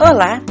Olá!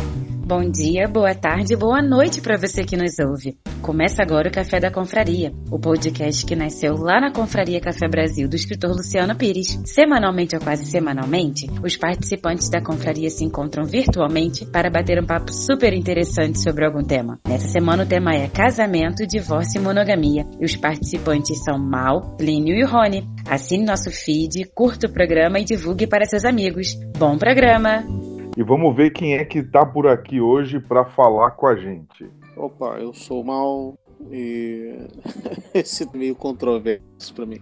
Bom dia, boa tarde, boa noite para você que nos ouve. Começa agora o Café da Confraria, o podcast que nasceu lá na Confraria Café Brasil do escritor Luciano Pires. Semanalmente ou quase semanalmente, os participantes da confraria se encontram virtualmente para bater um papo super interessante sobre algum tema. Nessa semana o tema é casamento, divórcio e monogamia. E os participantes são Mal, Plínio e Rony. Assine nosso feed, curta o programa e divulgue para seus amigos. Bom programa! E vamos ver quem é que tá por aqui hoje para falar com a gente. Opa, eu sou o Mal e esse é meio controverso para mim.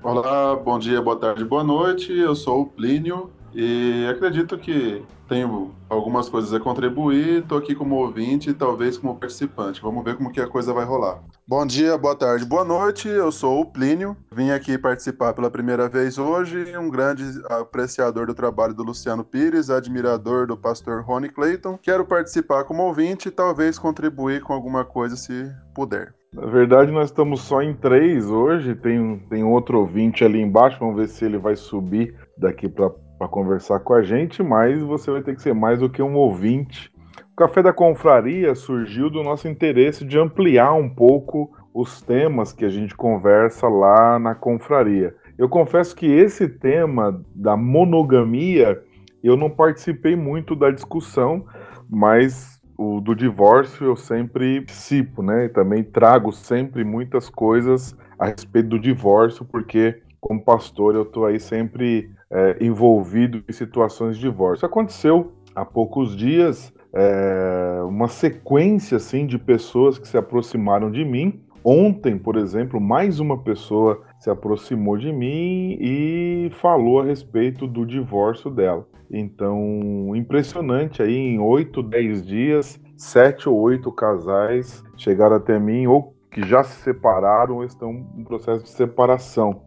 Olá, bom dia, boa tarde, boa noite. Eu sou o Plínio e acredito que tenho algumas coisas a contribuir, estou aqui como ouvinte e talvez como participante. Vamos ver como que a coisa vai rolar. Bom dia, boa tarde, boa noite. Eu sou o Plínio. Vim aqui participar pela primeira vez hoje. Um grande apreciador do trabalho do Luciano Pires, admirador do pastor Rony Clayton. Quero participar como ouvinte e talvez contribuir com alguma coisa se puder. Na verdade, nós estamos só em três hoje. Tem, tem outro ouvinte ali embaixo. Vamos ver se ele vai subir daqui para conversar com a gente, mas você vai ter que ser mais do que um ouvinte Café da Confraria surgiu do nosso interesse de ampliar um pouco os temas que a gente conversa lá na confraria. Eu confesso que esse tema da monogamia eu não participei muito da discussão, mas o do divórcio eu sempre participo, né? E também trago sempre muitas coisas a respeito do divórcio, porque como pastor eu estou aí sempre é, envolvido em situações de divórcio. Aconteceu há poucos dias é, uma sequência assim de pessoas que se aproximaram de mim. Ontem, por exemplo, mais uma pessoa se aproximou de mim e falou a respeito do divórcio dela. Então, impressionante aí, em 8, 10 dias, sete ou oito casais chegaram até mim ou que já se separaram ou estão em processo de separação.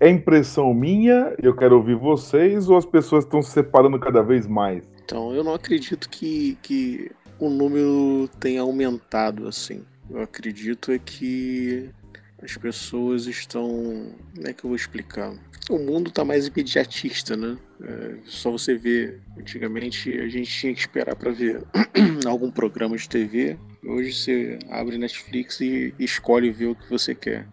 É impressão minha, eu quero ouvir vocês, ou as pessoas estão se separando cada vez mais? Então, eu não acredito que, que o número tenha aumentado assim. Eu acredito é que as pessoas estão. Como é que eu vou explicar? O mundo está mais imediatista, né? É, só você ver. Antigamente a gente tinha que esperar para ver algum programa de TV. Hoje você abre Netflix e escolhe ver o que você quer.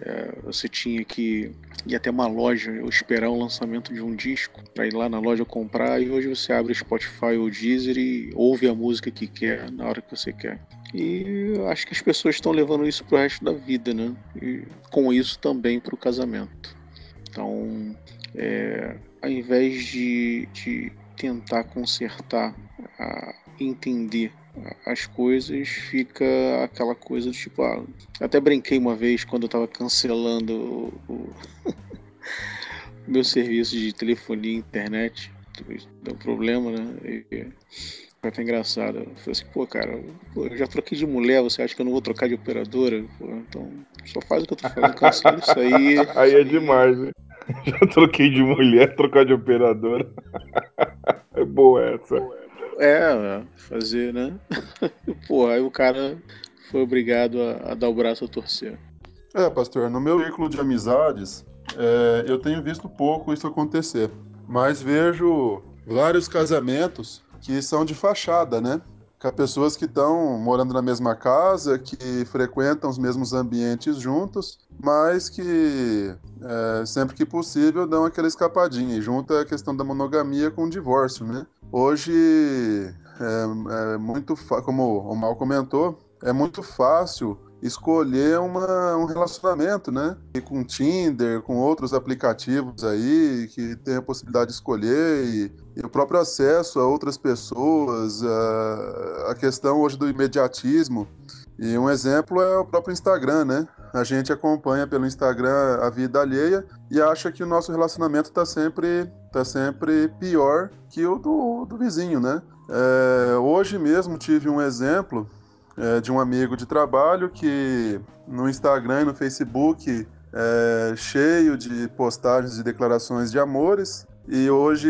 É, você tinha que ir até uma loja ou esperar o lançamento de um disco para ir lá na loja comprar e hoje você abre Spotify ou Deezer e ouve a música que quer na hora que você quer. E acho que as pessoas estão levando isso pro resto da vida, né? E com isso também pro casamento. Então, é, ao invés de, de tentar consertar, a entender as coisas, fica aquela coisa do tipo, ah, até brinquei uma vez quando eu tava cancelando o, o meu serviço de telefonia e internet, deu problema, né? E foi até engraçado. Eu falei assim, pô, cara, eu já troquei de mulher, você acha que eu não vou trocar de operadora? Pô, então, só faz o que eu tô fazendo, cancela isso aí. Aí é demais, né? Já troquei de mulher, trocar de operadora. É boa essa. É, fazer, né? Pô, aí o cara foi obrigado a, a, dar o braço a torcer. É, pastor, no meu círculo de amizades, é, eu tenho visto pouco isso acontecer. Mas vejo vários casamentos que são de fachada, né? Com pessoas que estão morando na mesma casa, que frequentam os mesmos ambientes juntos, mas que é, sempre que possível dão aquela escapadinha e junta a questão da monogamia com o divórcio, né? Hoje é, é muito, como o Mal comentou, é muito fácil escolher uma, um relacionamento, né? E com Tinder, com outros aplicativos aí que tem a possibilidade de escolher e, e o próprio acesso a outras pessoas, a, a questão hoje do imediatismo. E um exemplo é o próprio Instagram, né? A gente acompanha pelo Instagram a vida alheia e acha que o nosso relacionamento está sempre tá sempre pior que o do, do vizinho, né? É, hoje mesmo tive um exemplo é, de um amigo de trabalho que no Instagram e no Facebook é cheio de postagens de declarações de amores. E hoje,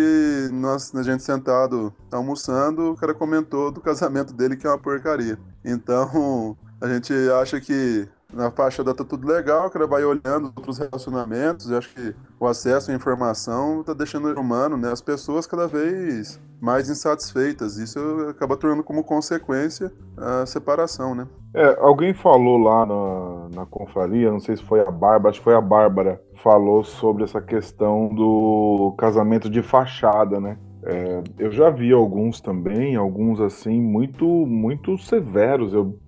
nós, a gente sentado almoçando, o cara comentou do casamento dele que é uma porcaria. Então, a gente acha que na faixa da tá tudo legal, o cara vai olhando outros relacionamentos, e acho que o acesso à informação tá deixando o humano, né, as pessoas cada vez mais insatisfeitas. Isso acaba tornando como consequência a separação, né? É, alguém falou lá na, na confraria, não sei se foi a Bárbara, acho que foi a Bárbara, falou sobre essa questão do casamento de fachada, né? É, eu já vi alguns também, alguns assim, muito, muito severos. Eu,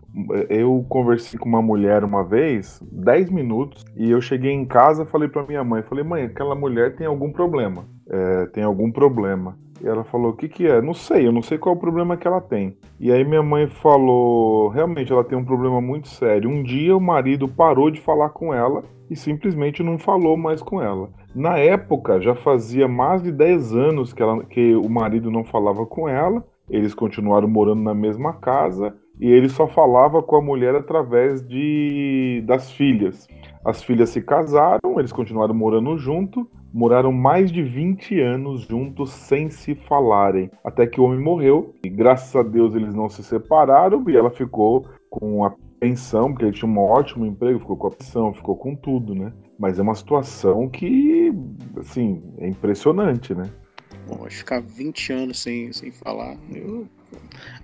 eu conversei com uma mulher uma vez, 10 minutos, e eu cheguei em casa falei para minha mãe, falei, mãe, aquela mulher tem algum problema. É, tem algum problema. E ela falou: O que, que é? Não sei, eu não sei qual é o problema que ela tem. E aí minha mãe falou: Realmente ela tem um problema muito sério. Um dia o marido parou de falar com ela e simplesmente não falou mais com ela. Na época, já fazia mais de 10 anos que, ela, que o marido não falava com ela, eles continuaram morando na mesma casa e ele só falava com a mulher através de das filhas. As filhas se casaram, eles continuaram morando junto, moraram mais de 20 anos juntos sem se falarem, até que o homem morreu e graças a Deus eles não se separaram e ela ficou com a pensão, porque ele tinha um ótimo emprego, ficou com a pensão, ficou com tudo, né? Mas é uma situação que, assim, é impressionante, né? Bom, ficar 20 anos sem, sem falar, eu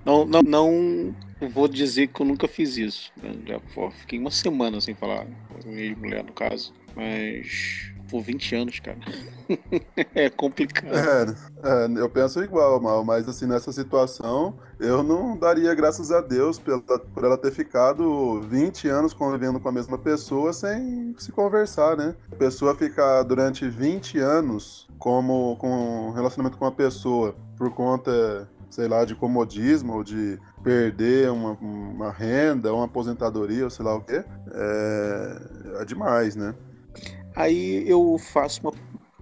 não, não, não vou dizer que eu nunca fiz isso. Né? Já fiquei uma semana sem falar com mulher, no caso. Mas por 20 anos, cara. é complicado. É, é, eu penso igual, Mal, mas assim, nessa situação, eu não daria graças a Deus pela, por ela ter ficado 20 anos convivendo com a mesma pessoa sem se conversar, né? A pessoa ficar durante 20 anos como com relacionamento com uma pessoa por conta, sei lá, de comodismo ou de perder uma, uma renda, uma aposentadoria, ou sei lá o quê, é, é demais, né? Aí eu faço uma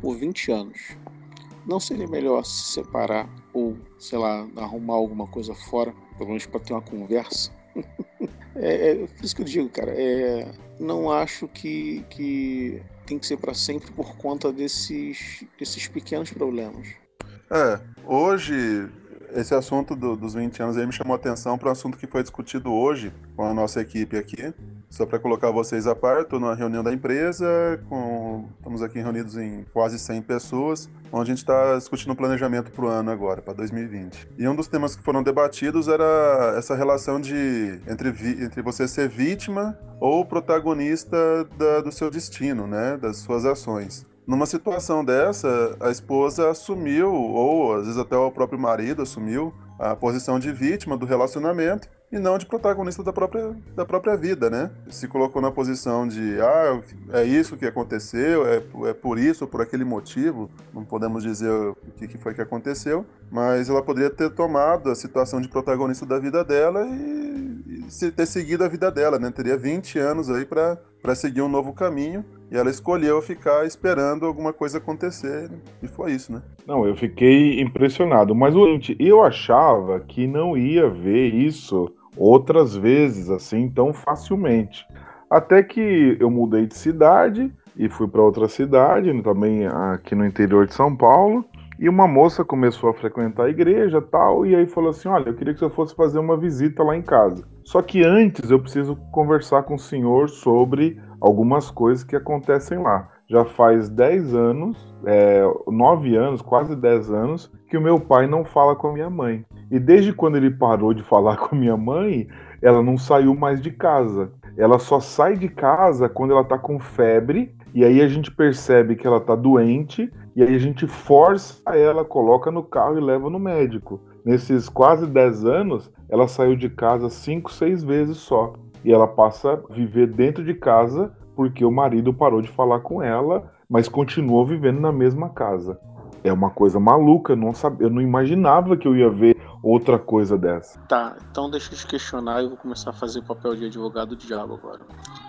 por 20 anos. Não seria melhor se separar ou, sei lá, arrumar alguma coisa fora, pelo menos para ter uma conversa? é, é por isso que eu digo, cara, é, não acho que, que tem que ser para sempre por conta desses, desses pequenos problemas. É, hoje esse assunto do, dos 20 anos aí me chamou a atenção para um assunto que foi discutido hoje com a nossa equipe aqui. Só para colocar vocês a par, estou numa reunião da empresa, com, estamos aqui reunidos em quase 100 pessoas, onde a gente está discutindo o planejamento para o ano agora, para 2020. E um dos temas que foram debatidos era essa relação de entre, entre você ser vítima ou protagonista da, do seu destino, né, das suas ações. Numa situação dessa, a esposa assumiu, ou às vezes até o próprio marido assumiu, a posição de vítima do relacionamento e não de protagonista da própria, da própria vida, né? Se colocou na posição de, ah, é isso que aconteceu, é, é por isso ou por aquele motivo, não podemos dizer o que, que foi que aconteceu, mas ela poderia ter tomado a situação de protagonista da vida dela e, e ter seguido a vida dela, né? Teria 20 anos aí para seguir um novo caminho e ela escolheu ficar esperando alguma coisa acontecer. E foi isso, né? Não, eu fiquei impressionado. Mas o eu achava que não ia ver isso outras vezes assim tão facilmente. Até que eu mudei de cidade e fui para outra cidade, também aqui no interior de São Paulo. E uma moça começou a frequentar a igreja tal, e aí falou assim: Olha, eu queria que você fosse fazer uma visita lá em casa. Só que antes eu preciso conversar com o senhor sobre algumas coisas que acontecem lá. Já faz 10 anos, é, 9 anos, quase 10 anos, que o meu pai não fala com a minha mãe. E desde quando ele parou de falar com a minha mãe, ela não saiu mais de casa. Ela só sai de casa quando ela tá com febre, e aí a gente percebe que ela tá doente e aí a gente força ela, coloca no carro e leva no médico. Nesses quase 10 anos, ela saiu de casa 5, 6 vezes só. E ela passa a viver dentro de casa porque o marido parou de falar com ela, mas continuou vivendo na mesma casa. É uma coisa maluca, não, sabia, eu não imaginava que eu ia ver outra coisa dessa. Tá, então deixa eu te questionar e vou começar a fazer o papel de advogado do diabo agora.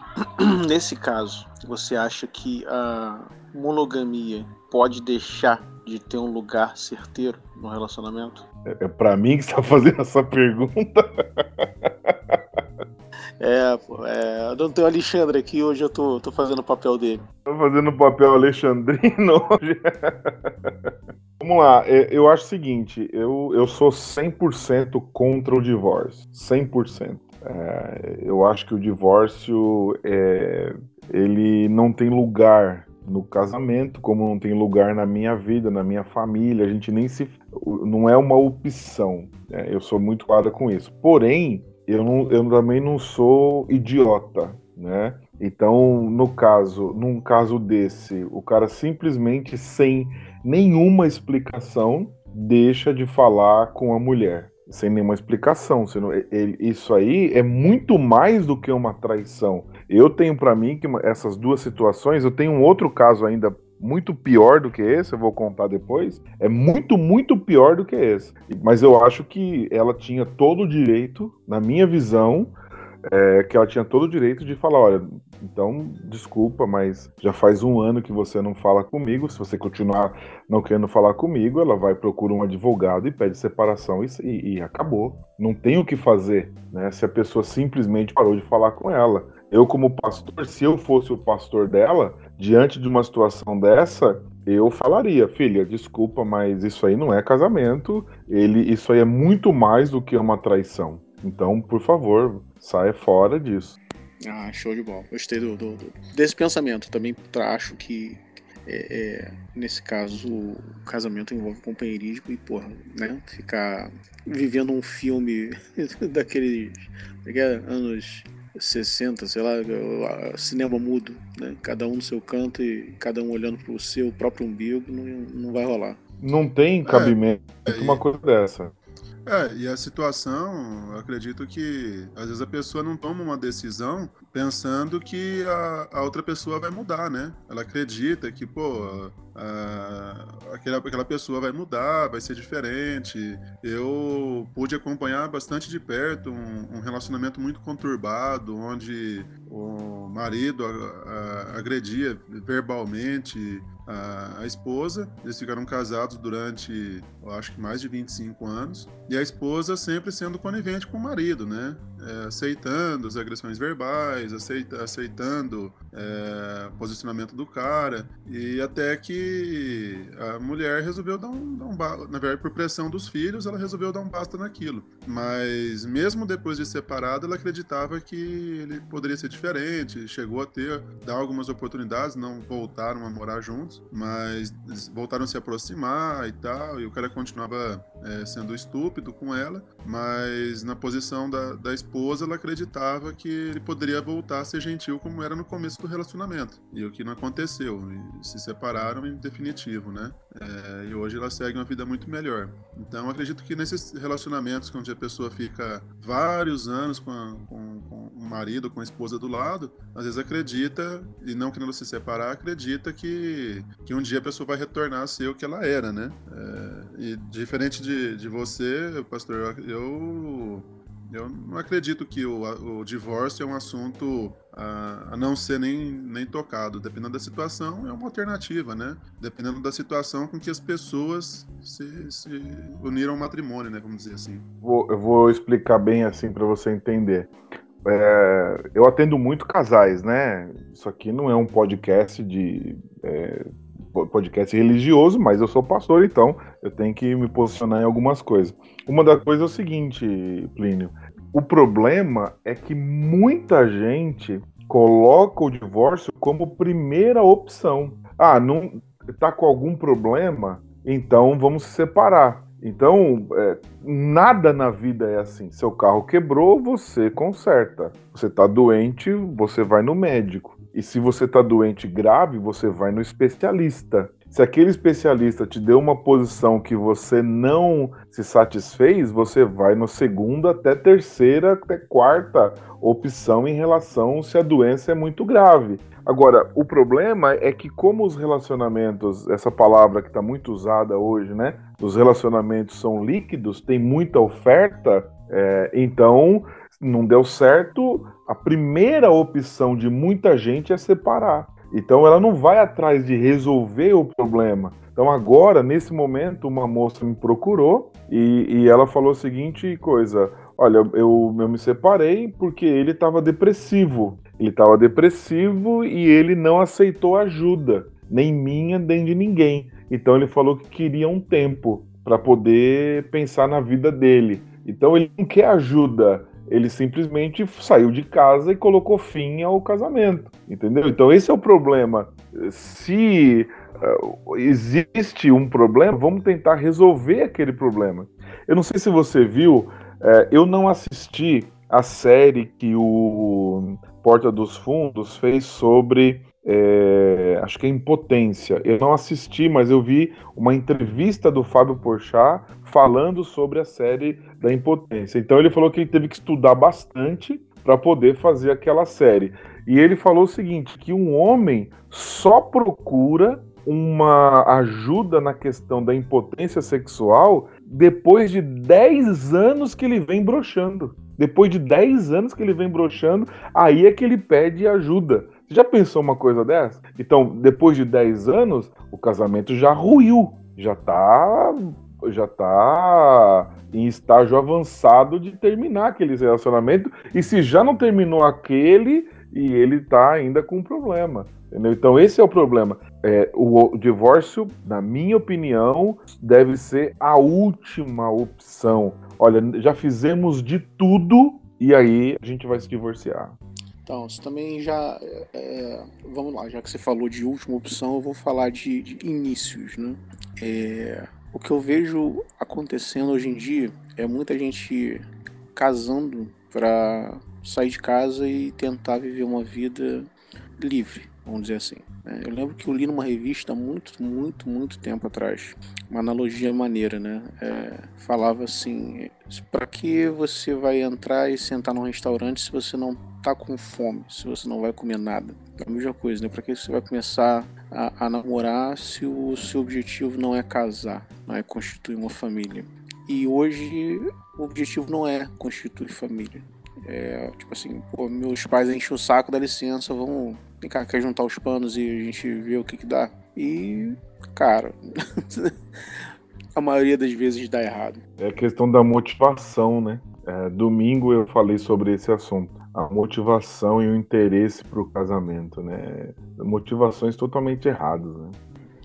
Nesse caso, você acha que a monogamia pode deixar de ter um lugar certeiro no relacionamento? É, é para mim que você tá fazendo essa pergunta. É, é, não tem o Alexandre aqui, hoje eu tô, tô fazendo o papel dele. Tô fazendo o papel alexandrino hoje. Vamos lá, é, eu acho o seguinte, eu, eu sou 100% contra o divórcio, 100%. É, eu acho que o divórcio é, ele não tem lugar no casamento, como não tem lugar na minha vida, na minha família. A gente nem se. Não é uma opção. Né? Eu sou muito claro com isso. Porém, eu, não, eu também não sou idiota, né? Então, no caso, num caso desse, o cara simplesmente sem nenhuma explicação deixa de falar com a mulher, sem nenhuma explicação. Ele, isso aí é muito mais do que uma traição. Eu tenho para mim que essas duas situações, eu tenho um outro caso ainda muito pior do que esse, eu vou contar depois. É muito, muito pior do que esse. Mas eu acho que ela tinha todo o direito, na minha visão, é, que ela tinha todo o direito de falar: olha, então desculpa, mas já faz um ano que você não fala comigo. Se você continuar não querendo falar comigo, ela vai procurar um advogado e pede separação e, e, acabou. Não tem o que fazer, né? Se a pessoa simplesmente parou de falar com ela. Eu, como pastor, se eu fosse o pastor dela, diante de uma situação dessa, eu falaria, filha, desculpa, mas isso aí não é casamento. Ele, isso aí é muito mais do que uma traição. Então, por favor, saia fora disso. Ah, show de bola. Gostei do, do, do desse pensamento. Também acho que é, é, nesse caso o casamento envolve companheirismo e, porra, né? Ficar vivendo um filme daqueles, anos 60, sei lá, cinema mudo, né? Cada um no seu canto e cada um olhando pro seu próprio umbigo, não, não vai rolar. Não tem cabimento é, uma coisa dessa. É, e a situação, acredito que às vezes a pessoa não toma uma decisão pensando que a, a outra pessoa vai mudar, né? Ela acredita que, pô, a, aquela, aquela pessoa vai mudar, vai ser diferente. Eu pude acompanhar bastante de perto um, um relacionamento muito conturbado, onde o marido a, a, agredia verbalmente a, a, esposa. Eles ficaram casados durante, eu acho que mais de 25 anos. E a esposa sempre sendo conivente com o marido, né? É, aceitando as agressões verbais, aceita, aceitando é, posicionamento do cara. E até que a mulher resolveu dar um, dar um na verdade, por pressão dos filhos, ela resolveu dar um basta naquilo. Mas mesmo depois de separada, ela acreditava que ele poderia ser diferente, chegou a ter, dar algumas oportunidades, não voltaram a morar juntos, mas voltaram a se aproximar e tal, e o cara continuava é, sendo estúpido com ela, mas na posição da, da esposa, ela acreditava que ele poderia voltar a ser gentil como era no começo do relacionamento, e o que não aconteceu, e se separaram em definitivo, né? É, e hoje elas seguem uma vida muito melhor. Então, acredito que nesses relacionamentos onde a pessoa fica vários anos com, a, com, com o marido, com a esposa do lado, às vezes acredita, e não querendo se separar, acredita que, que um dia a pessoa vai retornar a ser o que ela era, né? É, e diferente de, de você, pastor, eu eu não acredito que o, o divórcio é um assunto a, a, não ser nem, nem tocado. Dependendo da situação, é uma alternativa, né? Dependendo da situação com que as pessoas se, se uniram ao matrimônio, né? Vamos dizer assim. Vou, eu vou explicar bem assim para você entender. É, eu atendo muito casais, né? Isso aqui não é um podcast de é, podcast religioso, mas eu sou pastor, então eu tenho que me posicionar em algumas coisas. Uma das coisas é o seguinte, Plínio. O problema é que muita gente coloca o divórcio como primeira opção. Ah, não tá com algum problema, então vamos se separar. Então, é, nada na vida é assim. Seu carro quebrou, você conserta. Você está doente, você vai no médico. E se você está doente grave, você vai no especialista. Se aquele especialista te deu uma posição que você não se satisfez, você vai no segunda até terceira, até quarta opção em relação se a doença é muito grave. Agora, o problema é que como os relacionamentos, essa palavra que está muito usada hoje, né? Os relacionamentos são líquidos, tem muita oferta, é, então não deu certo, a primeira opção de muita gente é separar. Então ela não vai atrás de resolver o problema. Então agora, nesse momento, uma moça me procurou e, e ela falou a seguinte coisa: olha, eu, eu me separei porque ele estava depressivo. Ele estava depressivo e ele não aceitou ajuda, nem minha, nem de ninguém. Então ele falou que queria um tempo para poder pensar na vida dele. Então ele não quer ajuda ele simplesmente saiu de casa e colocou fim ao casamento, entendeu? Então esse é o problema. Se uh, existe um problema, vamos tentar resolver aquele problema. Eu não sei se você viu, uh, eu não assisti a série que o Porta dos Fundos fez sobre é, acho que é Impotência. Eu não assisti, mas eu vi uma entrevista do Fábio Porchat falando sobre a série da Impotência. Então ele falou que ele teve que estudar bastante para poder fazer aquela série. E ele falou o seguinte, que um homem só procura uma ajuda na questão da impotência sexual depois de 10 anos que ele vem broxando. Depois de 10 anos que ele vem broxando, aí é que ele pede ajuda. Você já pensou uma coisa dessa? Então, depois de 10 anos, o casamento já ruiu, já tá já tá em estágio avançado de terminar aquele relacionamento. E se já não terminou aquele, e ele tá ainda com um problema. Entendeu? Então, esse é o problema. É, o, o divórcio, na minha opinião, deve ser a última opção. Olha, já fizemos de tudo e aí a gente vai se divorciar. Então, você também já. É, vamos lá, já que você falou de última opção, eu vou falar de, de inícios, né? É, o que eu vejo acontecendo hoje em dia é muita gente casando para sair de casa e tentar viver uma vida livre, vamos dizer assim. Né? Eu lembro que eu li numa revista muito, muito, muito tempo atrás, uma analogia maneira, né? É, falava assim: para que você vai entrar e sentar num restaurante se você não tá com fome, se você não vai comer nada? É a mesma coisa, né? Para que você vai começar a, a namorar se o seu objetivo não é casar, não é constituir uma família? E hoje o objetivo não é constituir família. É, tipo assim, pô, meus pais enchem o saco, dá licença, vamos. Vem cá, quer juntar os panos e a gente vê o que que dá. E, cara, a maioria das vezes dá errado. É questão da motivação, né? É, domingo eu falei sobre esse assunto. A motivação e o interesse para o casamento, né? Motivações totalmente erradas, né?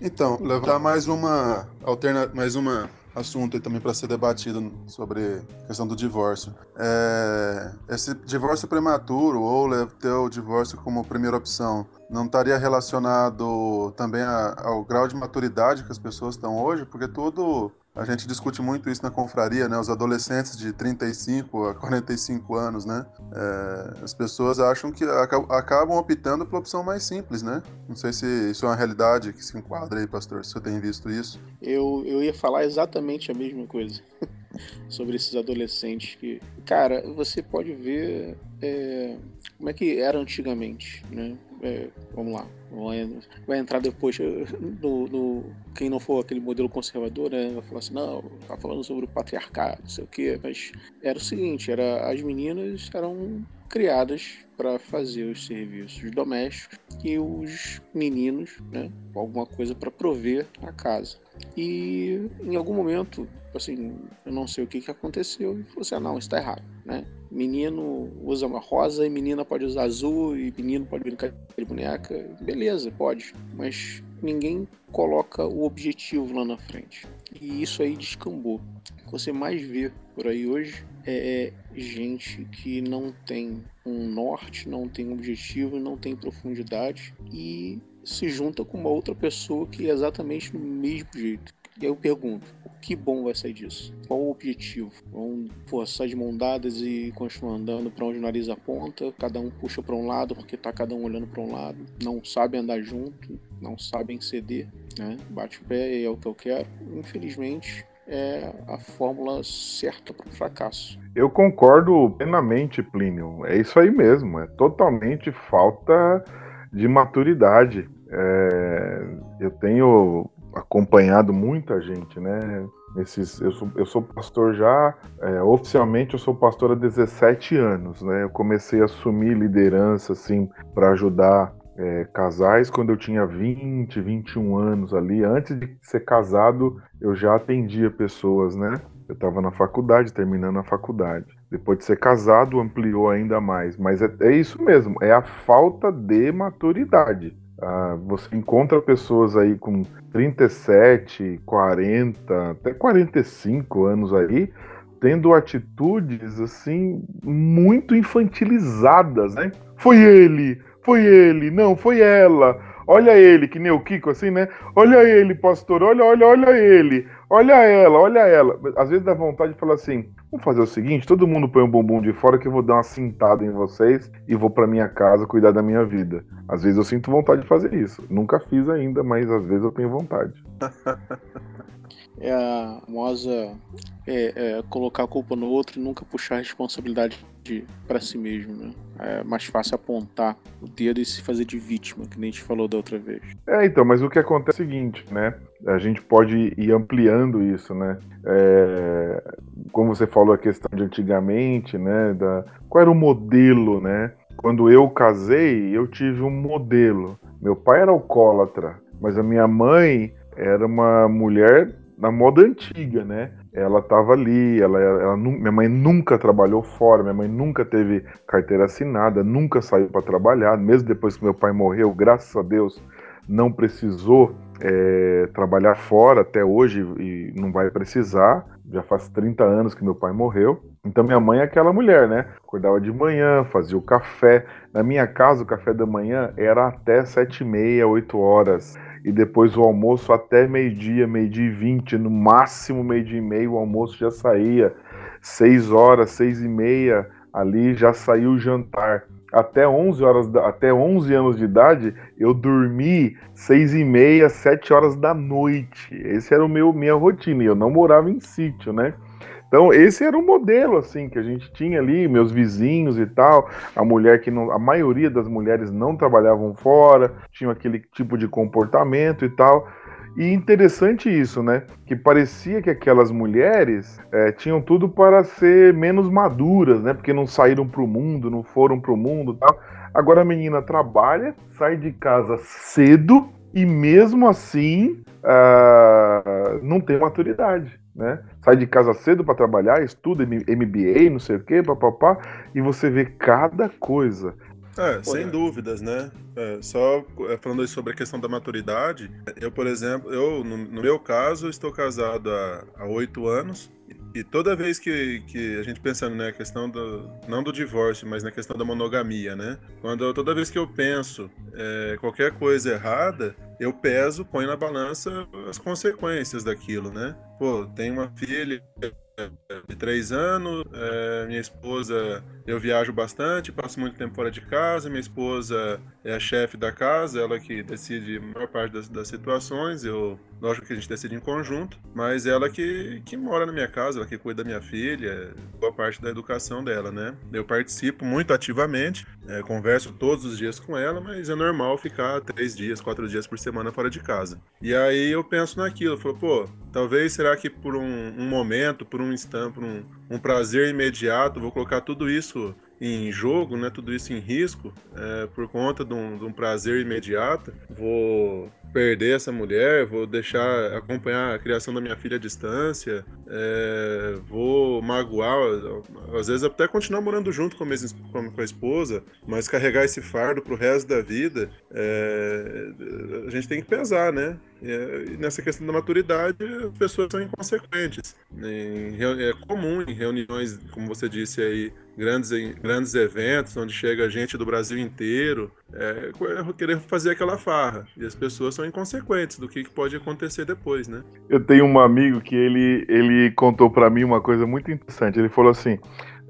Então, levar mais uma alterna mais uma assunto também para ser debatido sobre a questão do divórcio. É, esse divórcio prematuro ou ter o divórcio como primeira opção não estaria relacionado também a, ao grau de maturidade que as pessoas estão hoje? Porque tudo a gente discute muito isso na confraria, né? Os adolescentes de 35 a 45 anos, né? É, as pessoas acham que acabam optando pela opção mais simples, né? Não sei se isso é uma realidade que se enquadra aí, pastor, se você tem visto isso. Eu, eu ia falar exatamente a mesma coisa sobre esses adolescentes que, cara, você pode ver é, como é que era antigamente, né? É, vamos lá, vai entrar depois no, no, quem não for aquele modelo conservador, né, vai falar assim, não, tá falando sobre o patriarcado, não sei o quê, mas era o seguinte, era as meninas eram criadas para fazer os serviços domésticos e os meninos, né, alguma coisa para prover a casa. E em algum momento, assim, eu não sei o que, que aconteceu, e falou assim: ah, não, isso está errado, né? Menino usa uma rosa e menina pode usar azul e menino pode brincar de boneca. Beleza, pode, mas ninguém coloca o objetivo lá na frente. E isso aí descambou. O que você mais vê por aí hoje é, é gente que não tem um norte, não tem objetivo, não tem profundidade e se junta com uma outra pessoa que é exatamente do mesmo jeito. E aí eu pergunto, que bom vai sair disso? Qual o objetivo? Vão forçar de mão dadas e continuar andando para onde o nariz aponta, cada um puxa para um lado porque tá cada um olhando para um lado, não sabem andar junto, não sabem ceder, né? Bate o pé e é o que eu quero. Infelizmente, é a fórmula certa para o fracasso. Eu concordo plenamente, Plínio. É isso aí mesmo. É totalmente falta de maturidade. É, eu tenho acompanhado muita gente, né? Nesses, eu, sou, eu sou pastor já, é, oficialmente eu sou pastor há 17 anos, né? Eu comecei a assumir liderança, assim, para ajudar é, casais quando eu tinha 20, 21 anos ali. Antes de ser casado, eu já atendia pessoas, né? Eu estava na faculdade, terminando a faculdade. Depois de ser casado, ampliou ainda mais. Mas é, é isso mesmo, é a falta de maturidade. Ah, você encontra pessoas aí com 37, 40, até 45 anos aí, tendo atitudes assim muito infantilizadas, né? Foi ele, foi ele, não, foi ela. Olha ele, que nem o Kiko, assim, né? Olha ele, pastor, olha, olha, olha ele. Olha ela, olha ela. Às vezes dá vontade de falar assim: vamos fazer o seguinte, todo mundo põe o um bumbum de fora que eu vou dar uma cintada em vocês e vou para minha casa cuidar da minha vida. Às vezes eu sinto vontade de fazer isso. Nunca fiz ainda, mas às vezes eu tenho vontade. é a famosa é, é, colocar a culpa no outro e nunca puxar a responsabilidade para si mesmo, né? É mais fácil apontar o dedo e se fazer de vítima, que nem a gente falou da outra vez. É, então, mas o que acontece é o seguinte, né? A gente pode ir ampliando isso, né? É, como você falou a questão de antigamente, né? Da, qual era o modelo, né? Quando eu casei, eu tive um modelo. Meu pai era alcoólatra, mas a minha mãe era uma mulher na moda antiga, né? Ela estava ali, ela, ela, minha mãe nunca trabalhou fora, minha mãe nunca teve carteira assinada, nunca saiu para trabalhar, mesmo depois que meu pai morreu, graças a Deus, não precisou é, trabalhar fora até hoje e não vai precisar. Já faz 30 anos que meu pai morreu. Então minha mãe é aquela mulher, né? Acordava de manhã, fazia o café. Na minha casa, o café da manhã era até 7 e meia, 8 horas e depois o almoço até meio-dia, meio-dia e vinte, no máximo meio-dia e meio, o almoço já saía. Seis horas, seis e meia, ali já saiu o jantar. Até 11 horas, até 11 anos de idade, eu dormi seis e meia, sete horas da noite. Esse era o meu minha rotina. E eu não morava em sítio, né? Então, esse era o modelo, assim, que a gente tinha ali, meus vizinhos e tal. A mulher que não. A maioria das mulheres não trabalhavam fora, tinham aquele tipo de comportamento e tal. E interessante isso, né? Que parecia que aquelas mulheres é, tinham tudo para ser menos maduras, né? Porque não saíram para o mundo, não foram para o mundo tal. Agora a menina trabalha, sai de casa cedo e mesmo assim uh, não tem maturidade né? Sai de casa cedo para trabalhar, estuda MBA, não sei o quê, papapá, e você vê cada coisa. É, sem é. dúvidas, né? É, só é, falando sobre a questão da maturidade, eu, por exemplo, eu, no, no meu caso, estou casado há oito anos, e toda vez que, que a gente pensando na né, questão do não do divórcio, mas na questão da monogamia, né? Quando toda vez que eu penso é, qualquer coisa errada, eu peso, ponho na balança as consequências daquilo, né? Pô, tem uma filha de três anos, é, minha esposa, eu viajo bastante, passo muito tempo fora de casa, minha esposa é a chefe da casa, ela que decide a maior parte das, das, situações, eu, lógico que a gente decide em conjunto, mas ela que, que mora na minha casa, ela que cuida da minha filha, boa parte da educação dela, né? Eu participo muito ativamente, é, converso todos os dias com ela, mas é normal ficar três dias, quatro dias por semana fora de casa. E aí eu penso naquilo, eu falo, pô, talvez será que por um, um momento, por um instante, por um, um prazer imediato, vou colocar tudo isso em jogo, né, tudo isso em risco, é, por conta de um, de um, prazer imediato, vou perder essa mulher, vou deixar acompanhar a criação da minha filha à distância, é, vou magoar, às vezes até continuar morando junto com a, mesma, com a esposa, mas carregar esse fardo pro resto da vida, é, a gente tem que pesar, né? E nessa questão da maturidade, as pessoas são inconsequentes. É comum em reuniões, como você disse aí, grandes, grandes eventos, onde chega gente do Brasil inteiro, é, querer fazer aquela farra. E as pessoas são inconsequentes do que pode acontecer depois, né? Eu tenho um amigo que ele, ele contou para mim uma coisa muito interessante. Ele falou assim: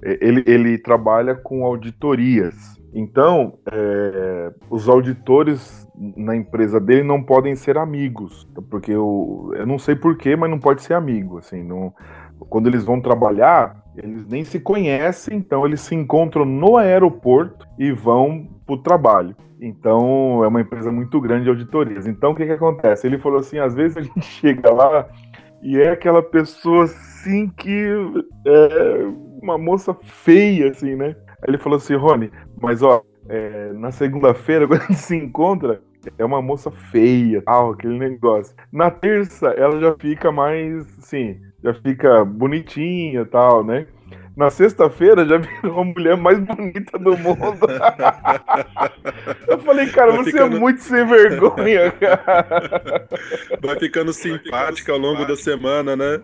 ele, ele trabalha com auditorias. Então, é, os auditores na empresa dele não podem ser amigos, porque eu, eu não sei porquê, mas não pode ser amigo. Assim, não, quando eles vão trabalhar, eles nem se conhecem, então eles se encontram no aeroporto e vão para o trabalho. Então é uma empresa muito grande de auditorias. Então o que, que acontece? Ele falou assim: às vezes a gente chega lá e é aquela pessoa assim que é uma moça feia, assim, né? Aí ele falou assim, Rony, mas ó, é, na segunda-feira, quando a gente se encontra, é uma moça feia, tal, aquele negócio. Na terça, ela já fica mais, assim, já fica bonitinha tal, né? Na sexta-feira já virou a mulher mais bonita do mundo. Eu falei, cara, Vai você é ficando... é muito sem vergonha, cara. Vai ficando simpática ao longo da semana, né?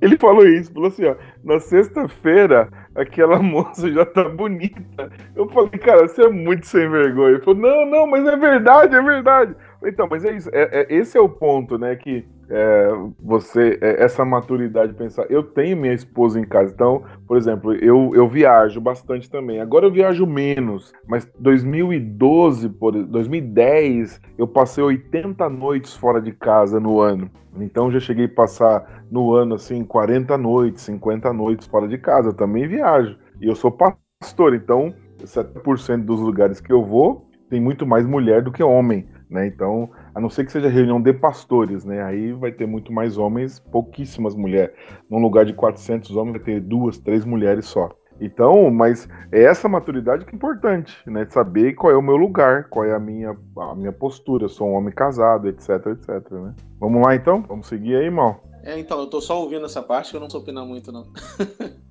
Ele falou isso, falou assim, ó, na sexta-feira aquela moça já tá bonita. Eu falei, cara, você é muito sem vergonha. Ele falou, não, não, mas é verdade, é verdade. Então, mas é isso, é, é, esse é o ponto, né, que é, você, é, essa maturidade de pensar, eu tenho minha esposa em casa, então, por exemplo, eu, eu viajo bastante também, agora eu viajo menos, mas 2012, por, 2010, eu passei 80 noites fora de casa no ano, então já cheguei a passar no ano, assim, 40 noites, 50 noites fora de casa, eu também viajo, e eu sou pastor, então 70% dos lugares que eu vou, tem muito mais mulher do que homem, né, então a não ser que seja reunião de pastores, né? Aí vai ter muito mais homens, pouquíssimas mulheres. Num lugar de 400 homens vai ter duas, três mulheres só. Então, mas é essa maturidade que é importante, né? Saber qual é o meu lugar, qual é a minha, a minha postura. Eu sou um homem casado, etc, etc, né? Vamos lá então? Vamos seguir aí, irmão? É, então, eu tô só ouvindo essa parte que eu não tô opinando muito, não.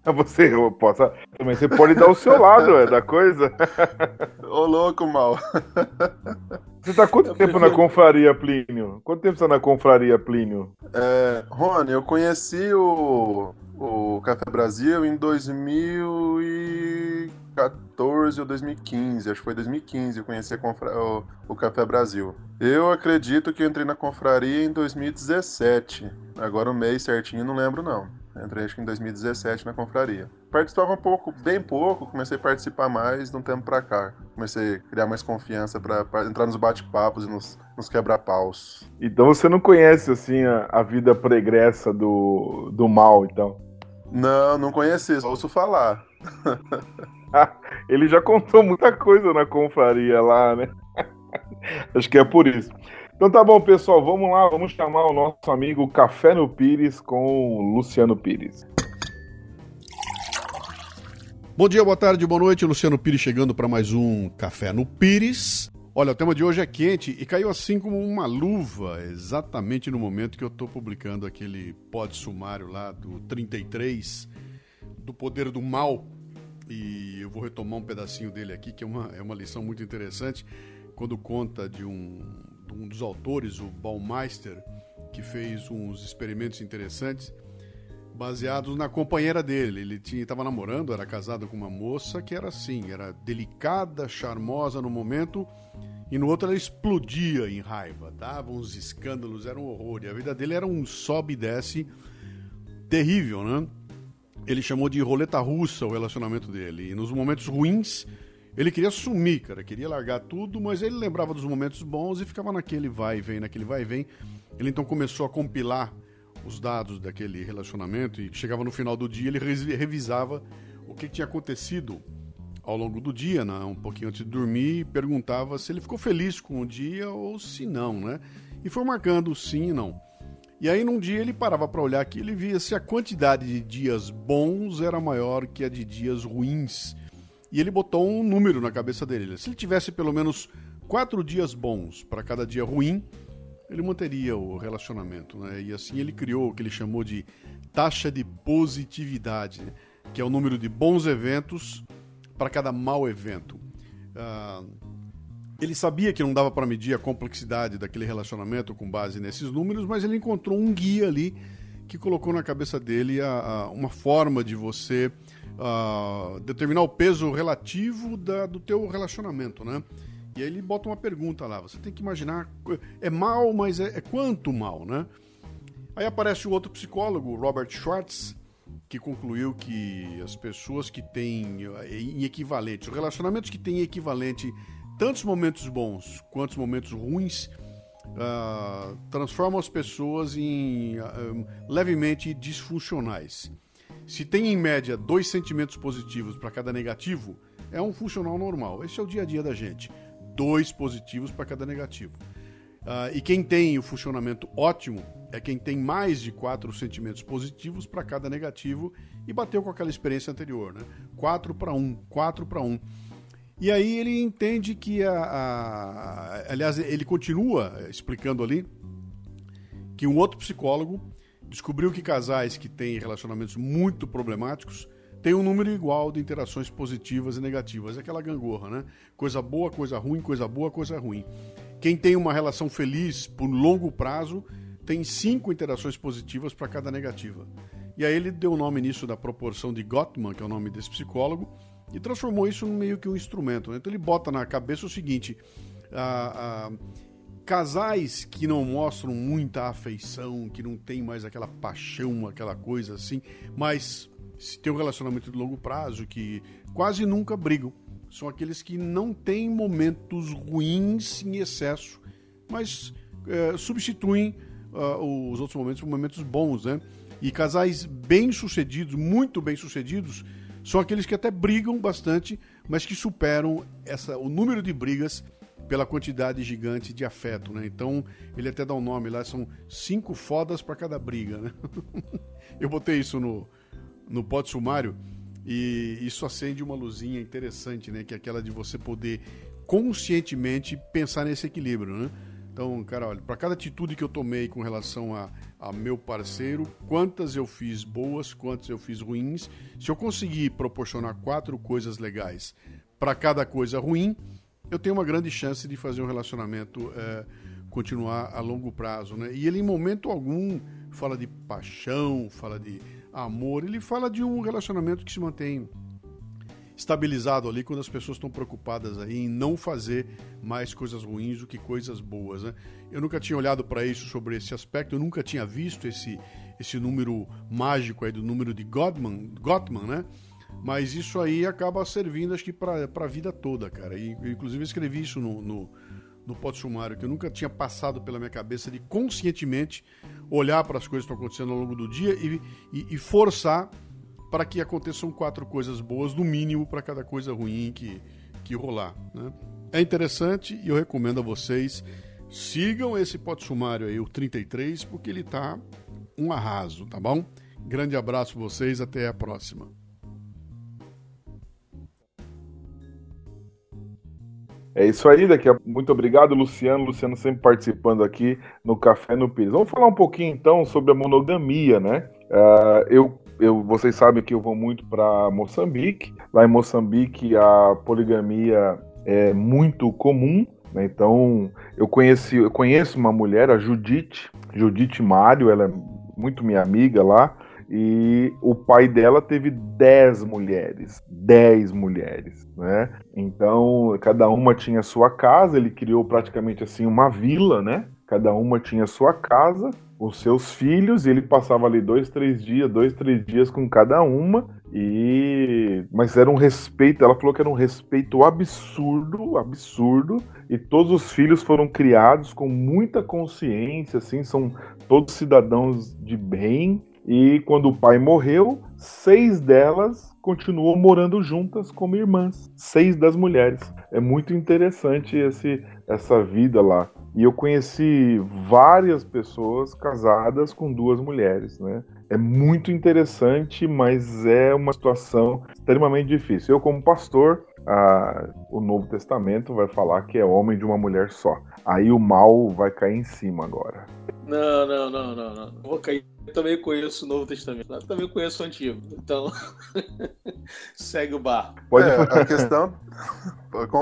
Você, eu posso, também você pode dar o seu lado, é, da coisa. Ô, louco, mal. Você tá quanto eu tempo prefiro... na confraria, Plínio? Quanto tempo você tá na confraria, Plínio? É, Rony, eu conheci o, o Café Brasil em 2014 ou 2015. Acho que foi 2015 eu conheci confra... o, o Café Brasil. Eu acredito que eu entrei na confraria em 2017. Agora o mês certinho não lembro, não. Entrei acho que em 2017 na confraria. Participava um pouco, bem pouco, comecei a participar mais de um tempo pra cá. Comecei a criar mais confiança para entrar nos bate-papos e nos, nos quebra-paus. Então você não conhece, assim, a, a, vida pregressa do, do mal, então? Não, não conheci, só ouço falar. Ele já contou muita coisa na confraria lá, né? acho que é por isso. Então tá bom, pessoal, vamos lá, vamos chamar o nosso amigo Café no Pires com o Luciano Pires. Bom dia, boa tarde, boa noite, Luciano Pires chegando para mais um Café no Pires. Olha, o tema de hoje é quente e caiu assim como uma luva, exatamente no momento que eu estou publicando aquele pod sumário lá do 33, do poder do mal. E eu vou retomar um pedacinho dele aqui, que é uma, é uma lição muito interessante, quando conta de um, um dos autores, o Baumeister, que fez uns experimentos interessantes baseados na companheira dele. Ele estava namorando, era casado com uma moça que era assim, era delicada, charmosa no momento, e no outro ela explodia em raiva, dava uns escândalos, era um horror. E a vida dele era um sobe e desce terrível, né? Ele chamou de roleta russa o relacionamento dele. E nos momentos ruins, ele queria sumir, cara, queria largar tudo, mas ele lembrava dos momentos bons e ficava naquele vai e vem, naquele vai e vem. Ele então começou a compilar os dados daquele relacionamento e chegava no final do dia, ele revisava o que tinha acontecido ao longo do dia, né? um pouquinho antes de dormir, e perguntava se ele ficou feliz com o dia ou se não, né? E foi marcando sim e não. E aí num dia ele parava para olhar aqui, ele via se a quantidade de dias bons era maior que a de dias ruins. E ele botou um número na cabeça dele. Se ele tivesse pelo menos quatro dias bons para cada dia ruim, ele manteria o relacionamento. Né? E assim ele criou o que ele chamou de taxa de positividade, que é o número de bons eventos para cada mau evento. Uh, ele sabia que não dava para medir a complexidade daquele relacionamento com base nesses números, mas ele encontrou um guia ali que colocou na cabeça dele a, a, uma forma de você uh, determinar o peso relativo da, do teu relacionamento, né? E aí ele bota uma pergunta lá. Você tem que imaginar é mal, mas é, é quanto mal, né? Aí aparece o outro psicólogo, Robert Schwartz, que concluiu que as pessoas que têm eh, em equivalente, os relacionamentos que têm equivalente tantos momentos bons quanto momentos ruins, uh, transformam as pessoas em uh, levemente disfuncionais. Se tem em média dois sentimentos positivos para cada negativo, é um funcional normal. Esse é o dia a dia da gente. Dois positivos para cada negativo. Uh, e quem tem o funcionamento ótimo é quem tem mais de quatro sentimentos positivos para cada negativo e bateu com aquela experiência anterior, né? 4 para 1, 4 para 1. E aí ele entende que a, a, aliás, ele continua explicando ali que um outro psicólogo descobriu que casais que têm relacionamentos muito problemáticos têm um número igual de interações positivas e negativas. É aquela gangorra, né? Coisa boa, coisa ruim, coisa boa, coisa ruim. Quem tem uma relação feliz por longo prazo tem cinco interações positivas para cada negativa. E aí ele deu o nome nisso da proporção de Gottman, que é o nome desse psicólogo, e transformou isso em meio que um instrumento. Né? Então ele bota na cabeça o seguinte: a, a, casais que não mostram muita afeição, que não tem mais aquela paixão, aquela coisa assim, mas se tem um relacionamento de longo prazo, que quase nunca brigam. São aqueles que não têm momentos ruins em excesso, mas é, substituem uh, os outros momentos por momentos bons, né? E casais bem-sucedidos, muito bem-sucedidos, são aqueles que até brigam bastante, mas que superam essa, o número de brigas pela quantidade gigante de afeto, né? Então, ele até dá um nome lá, são cinco fodas para cada briga, né? Eu botei isso no, no pote sumário e isso acende uma luzinha interessante, né? Que é aquela de você poder conscientemente pensar nesse equilíbrio, né? Então, cara, olha, para cada atitude que eu tomei com relação a, a meu parceiro, quantas eu fiz boas, quantas eu fiz ruins, se eu conseguir proporcionar quatro coisas legais para cada coisa ruim, eu tenho uma grande chance de fazer um relacionamento é, continuar a longo prazo, né? E ele em momento algum fala de paixão, fala de amor, ele fala de um relacionamento que se mantém estabilizado ali quando as pessoas estão preocupadas aí em não fazer mais coisas ruins do que coisas boas, né? Eu nunca tinha olhado para isso sobre esse aspecto, eu nunca tinha visto esse esse número mágico aí do número de Gottman, Gottman, né? Mas isso aí acaba servindo, acho que, para a vida toda, cara. E, inclusive, escrevi isso no, no, no pote sumário, que eu nunca tinha passado pela minha cabeça de conscientemente olhar para as coisas que estão acontecendo ao longo do dia e, e, e forçar para que aconteçam quatro coisas boas, no mínimo, para cada coisa ruim que, que rolar. Né? É interessante e eu recomendo a vocês sigam esse pote sumário aí, o 33, porque ele tá um arraso, tá bom? Grande abraço para vocês, até a próxima. É isso aí, daqui a... muito obrigado, Luciano. Luciano sempre participando aqui no Café no Pires. Vamos falar um pouquinho então sobre a monogamia, né? Uh, eu eu, vocês sabem que eu vou muito para Moçambique. Lá em Moçambique a poligamia é muito comum. Né? Então eu conheci, eu conheço uma mulher, a Judite, Judite Mário, ela é muito minha amiga lá. E o pai dela teve 10 mulheres. 10 mulheres, né? Então, cada uma tinha sua casa, ele criou praticamente assim uma vila, né? Cada uma tinha sua casa os seus filhos, e ele passava ali dois, três dias, dois, três dias com cada uma, e mas era um respeito, ela falou que era um respeito absurdo, absurdo, e todos os filhos foram criados com muita consciência, assim, são todos cidadãos de bem, e quando o pai morreu, seis delas continuam morando juntas como irmãs, seis das mulheres. É muito interessante esse, essa vida lá. E eu conheci várias pessoas casadas com duas mulheres, né? É muito interessante, mas é uma situação extremamente difícil. Eu, como pastor, a, o Novo Testamento vai falar que é homem de uma mulher só. Aí o mal vai cair em cima agora. Não, não, não, não, não. Vou cair. Eu também conheço o Novo Testamento. Eu também conheço o Antigo. Então, segue o bar. Pode é, a questão.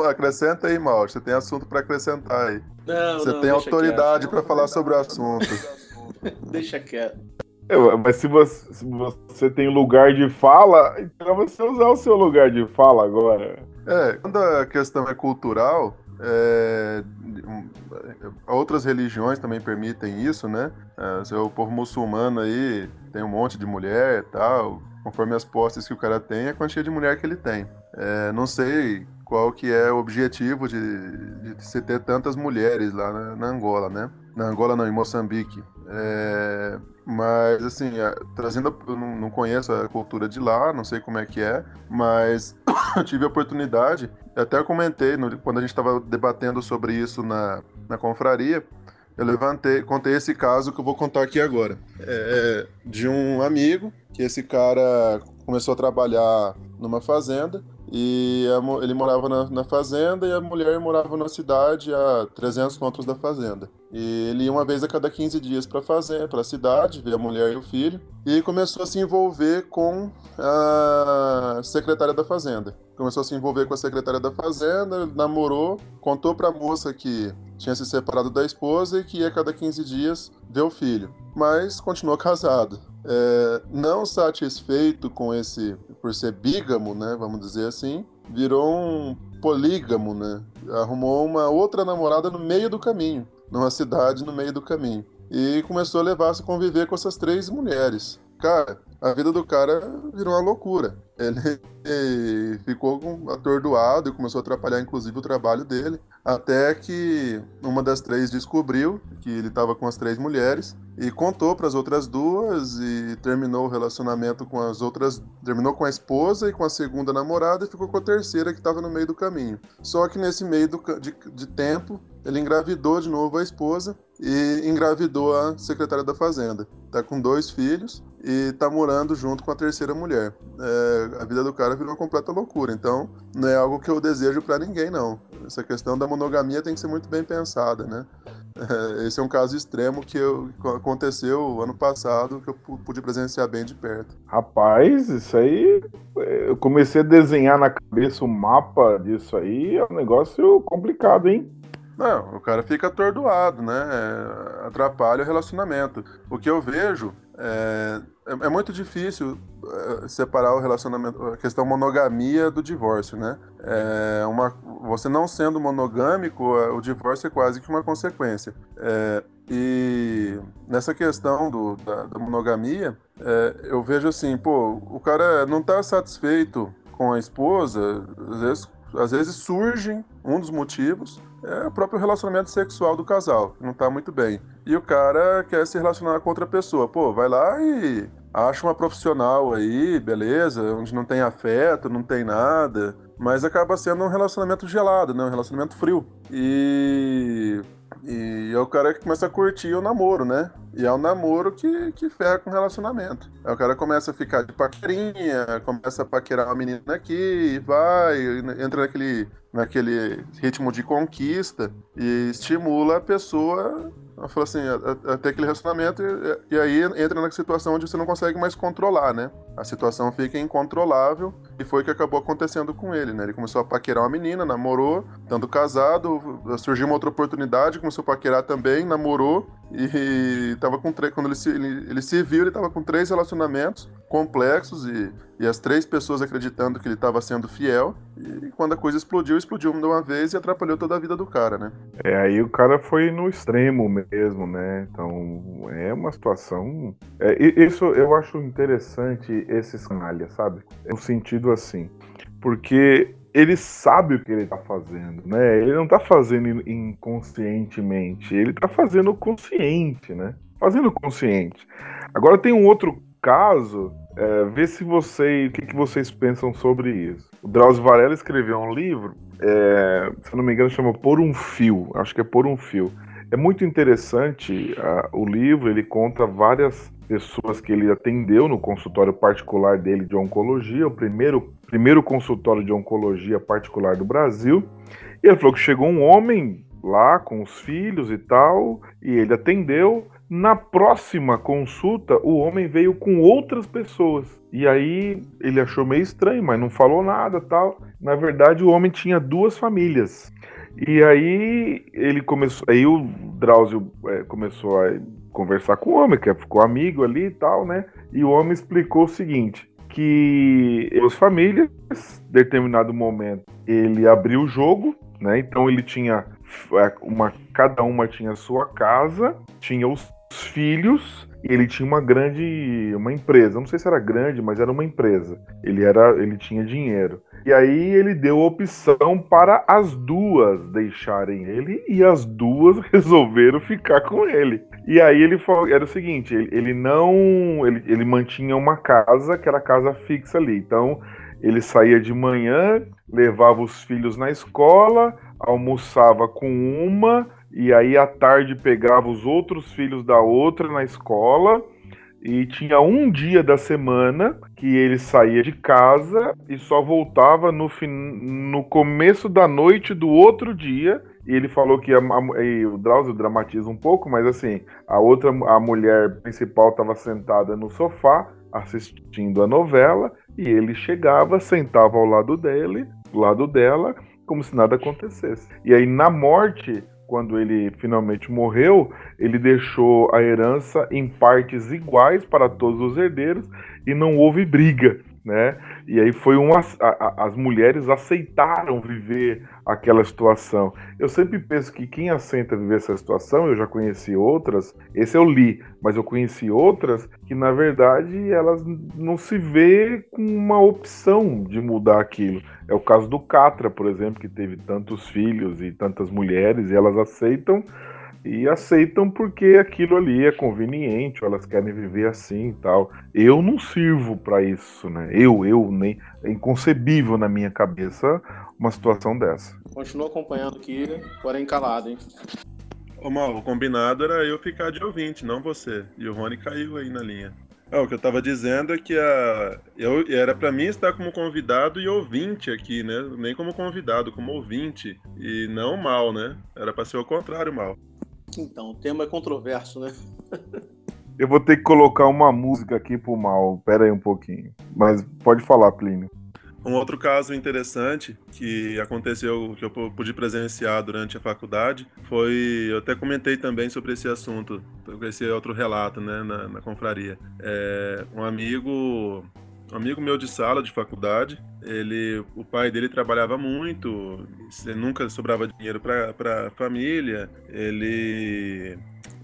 Acrescenta aí, Mauro. Você tem assunto para acrescentar aí. Não, Você não, tem autoridade para falar sobre o assunto. deixa quieto. É, mas se você, se você tem lugar de fala, então você usar o seu lugar de fala agora. É, quando a questão é cultural, é, outras religiões também permitem isso, né? É, o povo muçulmano aí tem um monte de mulher e tal, conforme as posses que o cara tem, é a quantia de mulher que ele tem. É, não sei qual que é o objetivo de, de se ter tantas mulheres lá na, na Angola, né? Na Angola não, em Moçambique. É, mas, assim, trazendo. Eu não, conheço a cultura de lá, não sei como é que é, mas tive a oportunidade, até comentei no, quando a gente estava debatendo sobre isso na, na confraria. Eu levantei, contei esse caso que eu vou contar aqui agora. É, de um amigo, que esse cara começou a trabalhar numa fazenda e a, ele morava na, na, fazenda e a mulher morava na cidade a 300 quilômetros da fazenda. E ele ia uma vez a cada 15 dias para fazer, para a cidade, ver a mulher e o filho, e começou a se envolver com a secretária da fazenda. Começou a se envolver com a secretária da fazenda, namorou, contou para a moça que tinha se separado da esposa e que ia a cada 15 dias ver o filho, mas continuou casado. É, não satisfeito com esse, por ser bígamo, né, vamos dizer assim, virou um polígamo, né? Arrumou uma outra namorada no meio do caminho, numa cidade no meio do caminho. E começou a levar-se a conviver com essas três mulheres. Cara, a vida do cara virou uma loucura. Ele ficou atordoado e começou a atrapalhar, inclusive, o trabalho dele. Até que uma das três descobriu que ele estava com as três mulheres e contou para as outras duas e terminou o relacionamento com as outras. Terminou com a esposa e com a segunda namorada e ficou com a terceira que estava no meio do caminho. Só que nesse meio do, de, de tempo, ele engravidou de novo a esposa e engravidou a secretária da Fazenda. Tá com dois filhos e tá morando junto com a terceira mulher. É, a vida do cara virou uma completa loucura. Então, não é algo que eu desejo para ninguém, não. Essa questão da monogamia tem que ser muito bem pensada, né? É, esse é um caso extremo que eu, aconteceu ano passado, que eu pude presenciar bem de perto. Rapaz, isso aí. Eu comecei a desenhar na cabeça o mapa disso aí, é um negócio complicado, hein? Não, o cara fica atordoado, né? Atrapalha o relacionamento. O que eu vejo é, é, é muito difícil é, separar o relacionamento, a questão monogamia do divórcio, né? É uma, você não sendo monogâmico, é, o divórcio é quase que uma consequência. É, e nessa questão do, da, da monogamia, é, eu vejo assim, pô, o cara não está satisfeito com a esposa, às vezes, às vezes surgem um dos motivos é o próprio relacionamento sexual do casal, que não tá muito bem. E o cara quer se relacionar com outra pessoa. Pô, vai lá e acha uma profissional aí, beleza, onde não tem afeto, não tem nada, mas acaba sendo um relacionamento gelado, né? Um relacionamento frio. E e é o cara que começa a curtir o namoro, né? E é o namoro que, que ferra com o relacionamento. Aí o cara começa a ficar de paquerinha, começa a paquerar uma menina aqui, vai, entra naquele, naquele ritmo de conquista e estimula a pessoa fala assim, até aquele relacionamento, e, e, aí entra na situação onde você não consegue mais controlar, né? A situação fica incontrolável, e foi o que acabou acontecendo com ele, né? Ele começou a paquerar uma menina, namorou, estando casado, surgiu uma outra oportunidade, começou a paquerar também, namorou, e tava com três. Quando ele se, ele, ele se viu, ele tava com três relacionamentos complexos e, e as três pessoas acreditando que ele estava sendo fiel. E quando a coisa explodiu, explodiu de uma vez e atrapalhou toda a vida do cara, né? É, aí o cara foi no extremo mesmo, né? Então é uma situação. É, isso eu acho interessante esses canalhas, sabe? No sentido assim. Porque ele sabe o que ele tá fazendo, né? Ele não tá fazendo inconscientemente, ele tá fazendo consciente, né? Fazendo consciente. Agora tem um outro caso, é, vê se vocês, o que, que, vocês pensam sobre isso. O Drauzio Varela escreveu um livro, é, se não me engano, chama Por um Fio, acho que é Por um Fio. É muito interessante uh, o livro, ele conta várias pessoas que ele atendeu no consultório particular dele de oncologia, o primeiro, primeiro consultório de oncologia particular do Brasil. E ele falou que chegou um homem lá com os filhos e tal, e ele atendeu. Na próxima consulta, o homem veio com outras pessoas. E aí ele achou meio estranho, mas não falou nada tal. Na verdade, o homem tinha duas famílias. E aí ele começou. Aí o Drauzio é, começou a conversar com o homem, que ficou amigo ali e tal, né? E o homem explicou o seguinte: que as famílias, em determinado momento, ele abriu o jogo, né? Então ele tinha é, uma, cada uma tinha sua casa, tinha os filhos ele tinha uma grande uma empresa. Não sei se era grande, mas era uma empresa. Ele era, ele tinha dinheiro. E aí ele deu opção para as duas deixarem ele e as duas resolveram ficar com ele. E aí ele falou, era o seguinte, ele, ele não, ele, ele mantinha uma casa que era casa fixa ali. Então ele saía de manhã, levava os filhos na escola, almoçava com uma e aí à tarde pegava os outros filhos da outra na escola e tinha um dia da semana que ele saía de casa e só voltava no, no começo da noite do outro dia. E ele falou que a, a, e o Drauzio dramatiza um pouco, mas assim, a outra, a mulher principal estava sentada no sofá assistindo a novela e ele chegava, sentava ao lado dele, do lado dela, como se nada acontecesse. E aí na morte quando ele finalmente morreu, ele deixou a herança em partes iguais para todos os herdeiros e não houve briga né? E aí foi uma. A, as mulheres aceitaram viver aquela situação. Eu sempre penso que quem aceita viver essa situação, eu já conheci outras, esse eu li, mas eu conheci outras que, na verdade, elas não se vê com uma opção de mudar aquilo. É o caso do Catra, por exemplo, que teve tantos filhos e tantas mulheres, e elas aceitam e aceitam porque aquilo ali é conveniente, ou elas querem viver assim e tal. Eu não sirvo para isso, né? Eu, eu nem é inconcebível na minha cabeça uma situação dessa. Continua acompanhando aqui, porém calado, hein? Ô Mal, o combinado era eu ficar de ouvinte, não você. E o Rony caiu aí na linha. Ah, o que eu tava dizendo é que a, eu, era para mim estar como convidado e ouvinte aqui, né? Nem como convidado, como ouvinte. E não mal, né? Era para ser o contrário, mal. Então, o tema é controverso, né? Eu vou ter que colocar uma música aqui pro mal. Pera aí um pouquinho. Mas pode falar, Plínio. Um outro caso interessante que aconteceu, que eu pude presenciar durante a faculdade, foi. Eu até comentei também sobre esse assunto, esse outro relato, né, na, na confraria. É, um amigo um amigo meu de sala de faculdade, ele, o pai dele trabalhava muito, nunca sobrava dinheiro para a família, ele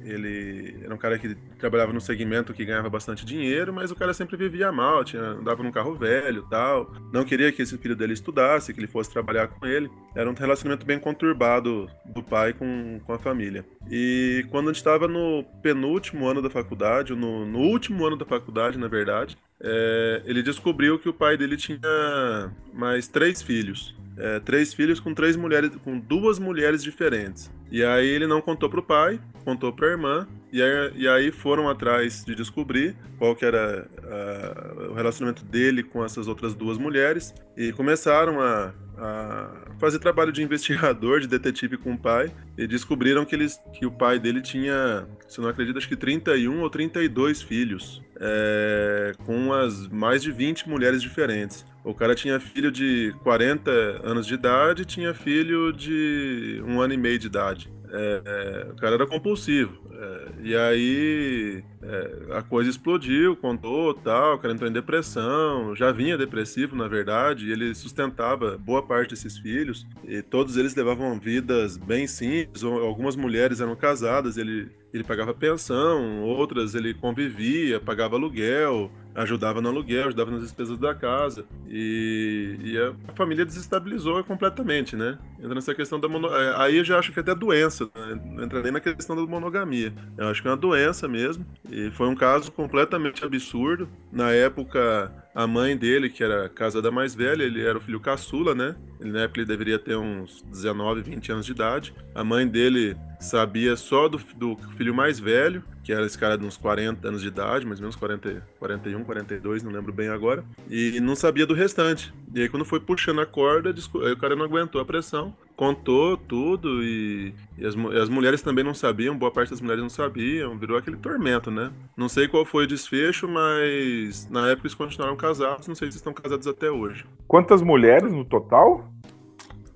ele era um cara que trabalhava num segmento que ganhava bastante dinheiro, mas o cara sempre vivia mal, tinha, andava num carro velho tal. Não queria que esse filho dele estudasse, que ele fosse trabalhar com ele. Era um relacionamento bem conturbado do pai com, com a família. E quando a gente estava no penúltimo ano da faculdade, no, no último ano da faculdade, na verdade, é, ele descobriu que o pai dele tinha mais três filhos. É, três filhos com três mulheres, com duas mulheres diferentes. E aí ele não contou pro pai, contou pra irmã, e aí, e aí foram atrás de descobrir qual que era a, o relacionamento dele com essas outras duas mulheres, e começaram a, a fazer trabalho de investigador, de detetive com o pai, e descobriram que, eles, que o pai dele tinha, se não acredito, acho que 31 ou 32 filhos, é, com as mais de 20 mulheres diferentes. O cara tinha filho de 40 anos de idade, tinha filho de um ano e meio de idade. É, é, o cara era compulsivo. É, e aí é, a coisa explodiu, contou tal, o cara entrou em depressão, já vinha depressivo, na verdade, e ele sustentava boa parte desses filhos, e todos eles levavam vidas bem simples, algumas mulheres eram casadas, ele, ele pagava pensão, outras ele convivia, pagava aluguel, ajudava no aluguel, ajudava nas despesas da casa. E, e a, família desestabilizou completamente, né? Entra nessa questão da mono... É, aí eu já acho que é até doença, né? não entra nem na questão da monogamia. Eu acho que é uma doença mesmo. E foi um caso completamente absurdo. Na época, a mãe dele, que era casada mais velha, ele era o filho caçula, né? Ele, na época ele deveria ter uns 19, 20 anos de idade. A mãe dele sabia só do, do filho mais velho, que era esse cara de uns 40 anos de idade, mais ou menos 40, 41, 42, não lembro bem agora, e não sabia do restante. E aí quando foi puxando a corda, o cara não aguentou a pressão, contou tudo e, e as, as, mulheres também não sabiam, boa parte das mulheres não sabiam, virou aquele tormento, né? Não sei qual foi o desfecho, mas na época eles continuaram casados, não sei se estão casados até hoje. Quantas mulheres no total?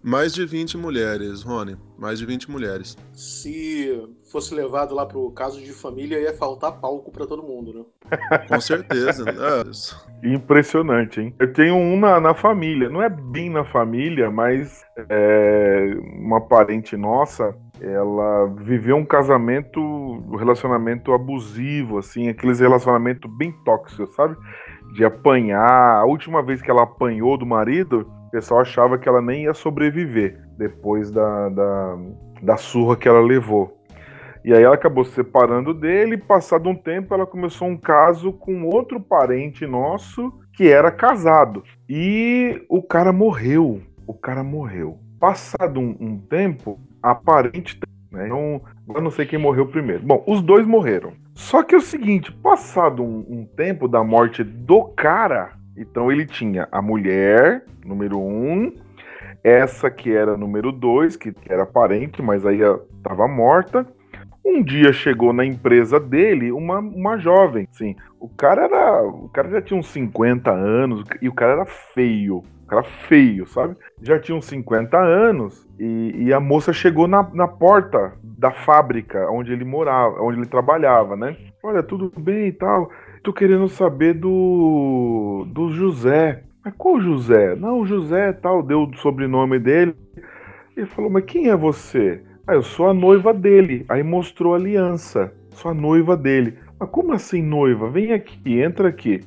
Mais de 20 mulheres, Rony. Mais de 20 mulheres. Se fosse levado lá pro caso de família, ia faltar palco para todo mundo, né? Com certeza. é. Impressionante, hein? Eu tenho um na, na família. Não é bem na família, mas é, uma parente nossa, ela viveu um casamento, um relacionamento abusivo, assim, aqueles relacionamentos bem tóxicos, sabe? De apanhar. A última vez que ela apanhou do marido o pessoal achava que ela nem ia sobreviver depois da, da, da surra que ela levou. E aí ela acabou se separando dele, passado um tempo ela começou um caso com outro parente nosso que era casado. E o cara morreu. O cara morreu. Passado um, um tempo, a parente. Né, então, eu não sei quem morreu primeiro. Bom, os dois morreram. Só que é o seguinte: passado um, um tempo da morte do cara, então ele tinha a mulher, número um, essa que era número dois, que era parente, mas aí estava morta. Um dia chegou na empresa dele uma, uma jovem, sim. O cara era, o cara já tinha uns 50 anos e o cara era feio. cara feio, sabe? Já tinha uns 50 anos e, e a moça chegou na, na porta da fábrica onde ele morava, onde ele trabalhava, né? Olha, tudo bem e tal. Tô querendo saber do do José. Mas qual José? Não, José tal, deu o sobrenome dele. Ele falou, mas quem é você? Ah, eu sou a noiva dele. Aí mostrou a aliança. Sou a noiva dele. Mas como assim noiva? Vem aqui, entra aqui.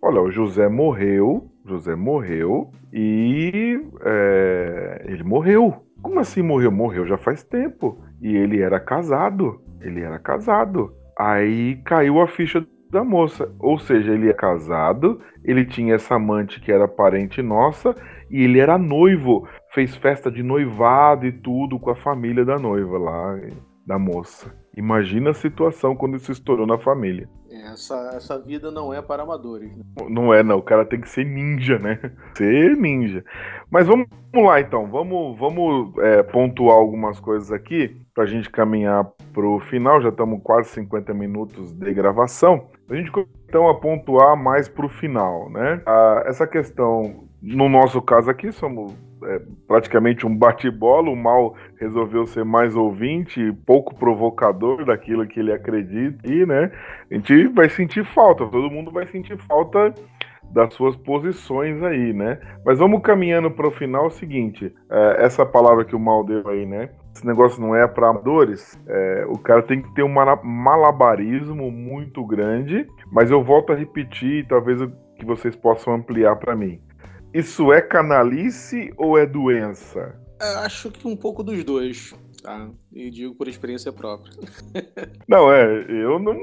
Olha, o José morreu. José morreu e é, ele morreu. Como assim morreu? Morreu já faz tempo. E ele era casado. Ele era casado. Aí caiu a ficha da moça. Ou seja, ele é casado, ele tinha essa amante que era parente nossa, e ele era noivo. Fez festa de noivado e tudo com a família da noiva lá, da moça. Imagina a situação quando isso estourou na família. Essa, essa vida não é para amadores. Né? Não é, não. O cara tem que ser ninja, né? Ser ninja. Mas vamos, vamos lá, então. Vamos, vamos é, pontuar algumas coisas aqui para a gente caminhar para o final. Já estamos quase 50 minutos de gravação. A gente então a pontuar mais para o final, né? Ah, essa questão, no nosso caso aqui, somos é, praticamente um bate-bola. O mal resolveu ser mais ouvinte, pouco provocador daquilo que ele acredita. E, né, a gente vai sentir falta, todo mundo vai sentir falta das suas posições aí, né? Mas vamos caminhando para o final é o seguinte: é, essa palavra que o mal deu aí, né? Esse negócio não é para amadores. É, o cara tem que ter um malabarismo muito grande. Mas eu volto a repetir, talvez que vocês possam ampliar para mim. Isso é canalice ou é doença? Eu acho que um pouco dos dois, tá? E digo por experiência própria. não, é, eu não.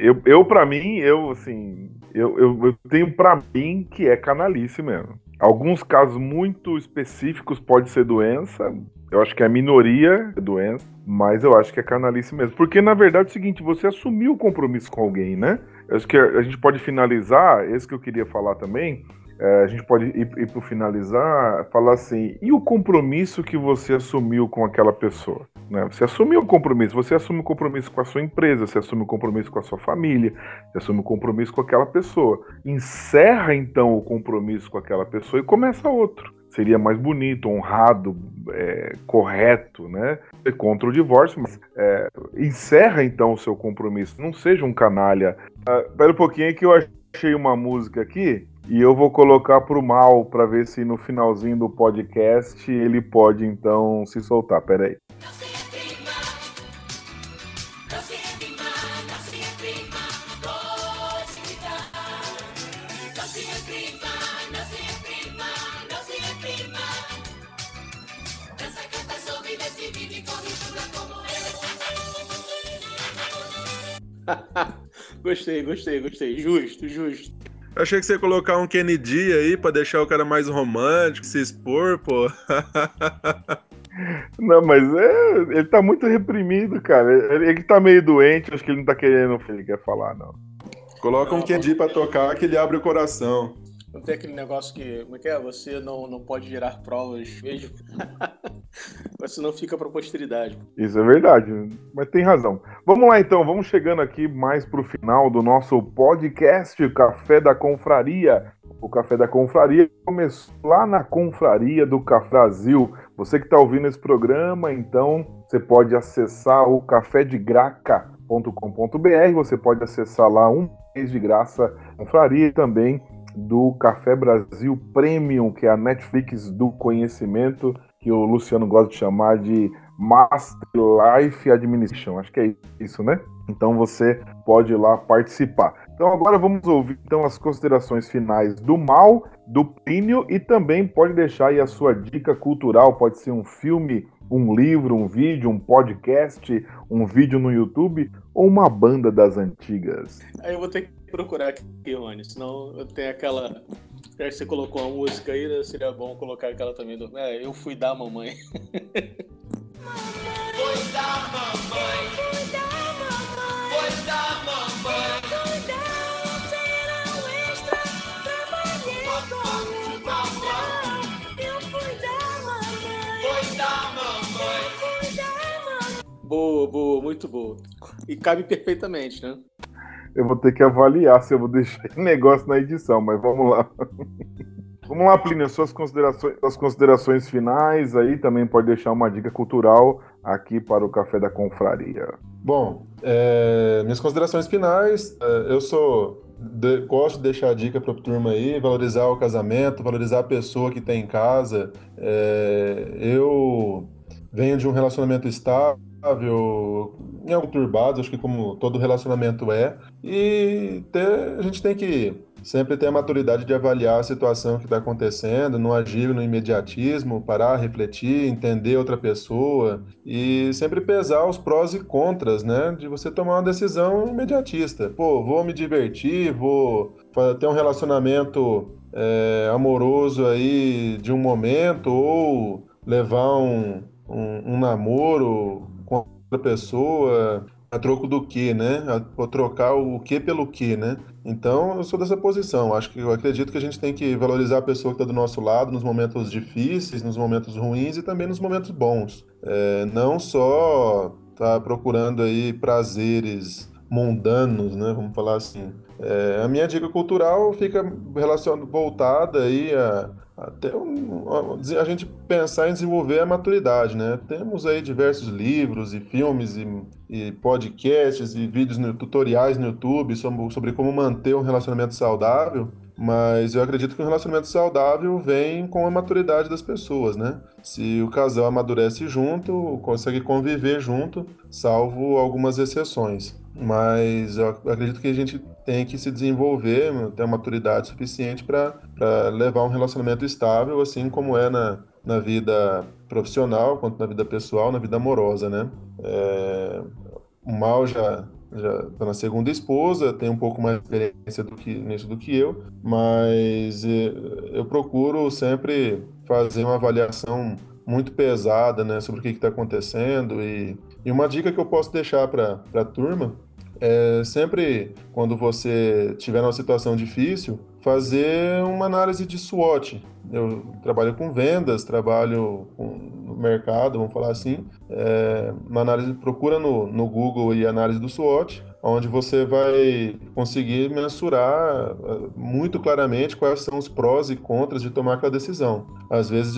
Eu, eu para mim, eu assim. Eu, eu, eu tenho para mim que é canalice mesmo. Alguns casos muito específicos pode ser doença. Eu acho que é a minoria é doença, mas eu acho que é canalice mesmo. Porque na verdade é o seguinte, você assumiu o compromisso com alguém, né? Eu acho que a gente pode finalizar, esse que eu queria falar também, é, a gente pode ir, ir para finalizar, falar assim: e o compromisso que você assumiu com aquela pessoa? Né? Você assumiu o compromisso, você assume o compromisso com a sua empresa, você assume o compromisso com a sua família, você assume o compromisso com aquela pessoa. Encerra então o compromisso com aquela pessoa e começa outro. Seria mais bonito, honrado, é, correto, né? Contra o divórcio, mas é, encerra então o seu compromisso. Não seja um canalha. Ah, Espera um pouquinho que eu achei uma música aqui e eu vou colocar pro mal para ver se no finalzinho do podcast ele pode então se soltar. Pera aí. gostei, gostei, gostei. Justo, justo. Eu achei que você ia colocar um Kennedy aí pra deixar o cara mais romântico, se expor, pô. Não, mas é, ele tá muito reprimido, cara. Ele, ele tá meio doente, acho que ele não tá querendo o que ele quer falar, não. Coloca um Kennedy pra tocar que ele abre o coração. Não tem aquele negócio que, como é que é? Você não, não pode gerar provas mesmo. Você não fica para posteridade. Isso é verdade, mas tem razão. Vamos lá então, vamos chegando aqui mais pro final do nosso podcast Café da Confraria. O Café da Confraria começou lá na Confraria do Café Brasil. Você que está ouvindo esse programa, então você pode acessar o cafédegraca.com.br, você pode acessar lá um mês de graça Confraria e também do Café Brasil Premium, que é a Netflix do conhecimento, que o Luciano gosta de chamar de Master Life Administration. Acho que é isso, né? Então você pode ir lá participar. Então agora vamos ouvir então as considerações finais do Mal, do Plínio e também pode deixar aí a sua dica cultural, pode ser um filme, um livro, um vídeo, um podcast, um vídeo no YouTube ou uma banda das antigas. Eu vou ter procurar aqui, Rony, senão eu tenho aquela. Já que você colocou uma música aí, né, seria bom colocar aquela também do. É, eu fui da mamãe. Foi da mamãe. Foi. Foi Boa, boa, muito boa. E cabe perfeitamente, né? Eu vou ter que avaliar se eu vou deixar negócio na edição, mas vamos lá. Vamos lá, Plínio, suas considerações, suas considerações finais aí também pode deixar uma dica cultural aqui para o Café da Confraria. Bom, é, minhas considerações finais, é, eu sou de, gosto de deixar a dica para a turma aí, valorizar o casamento, valorizar a pessoa que tem em casa. É, eu venho de um relacionamento estável, em algo turbado, acho que como todo relacionamento é, e ter, a gente tem que sempre ter a maturidade de avaliar a situação que está acontecendo, não agir no imediatismo, parar, refletir, entender outra pessoa e sempre pesar os prós e contras, né? De você tomar uma decisão imediatista. Pô, vou me divertir, vou ter um relacionamento é, amoroso aí de um momento ou levar um, um, um namoro outra pessoa a troco do que, né? A, trocar o que pelo que, né? Então, eu sou dessa posição. Acho que eu acredito que a gente tem que valorizar a pessoa que está do nosso lado nos momentos difíceis, nos momentos ruins e também nos momentos bons. É, não só tá procurando aí prazeres mundanos, né? Vamos falar assim. É, a minha dica cultural fica relacion... voltada aí a, até a gente pensar em desenvolver a maturidade, né? Temos aí diversos livros e filmes e, e podcasts e vídeos no, tutoriais no YouTube sobre, sobre como manter um relacionamento saudável, mas eu acredito que um relacionamento saudável vem com a maturidade das pessoas, né? Se o casal amadurece junto, consegue conviver junto, salvo algumas exceções. Mas eu acredito que a gente tem que se desenvolver, ter uma maturidade suficiente para levar um relacionamento estável, assim como é na, na vida profissional, quanto na vida pessoal, na vida amorosa, né? É, o Mal já já está na segunda esposa, tem um pouco mais de experiência do que, nisso do que eu, mas é, eu procuro sempre fazer uma avaliação muito pesada né, sobre o que está acontecendo e, e uma dica que eu posso deixar para a turma é sempre quando você tiver numa situação difícil, fazer uma análise de SWOT. Eu trabalho com vendas, trabalho no mercado, vamos falar assim. É, uma análise, procura no, no Google e análise do SWOT, onde você vai conseguir mensurar é, muito claramente quais são os prós e contras de tomar aquela decisão. Às vezes,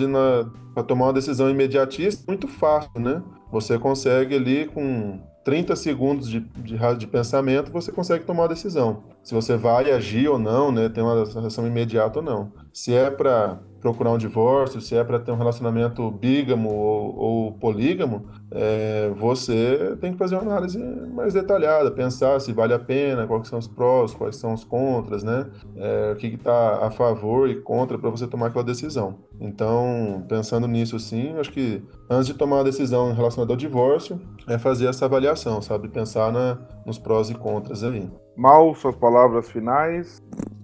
para tomar uma decisão imediatista, é muito fácil, né? Você consegue ali com 30 segundos de, de, de pensamento, você consegue tomar uma decisão. Se você vai agir ou não, né, ter uma reação imediata ou não. Se é para procurar um divórcio, se é para ter um relacionamento bígamo ou, ou polígamo, é, você tem que fazer uma análise mais detalhada, pensar se vale a pena, quais são os prós, quais são os contras, né? É, o que está a favor e contra para você tomar aquela decisão. Então, pensando nisso assim, acho que antes de tomar uma decisão relacionada ao divórcio, é fazer essa avaliação, sabe? Pensar na, nos prós e contras aí. Mal, suas palavras finais.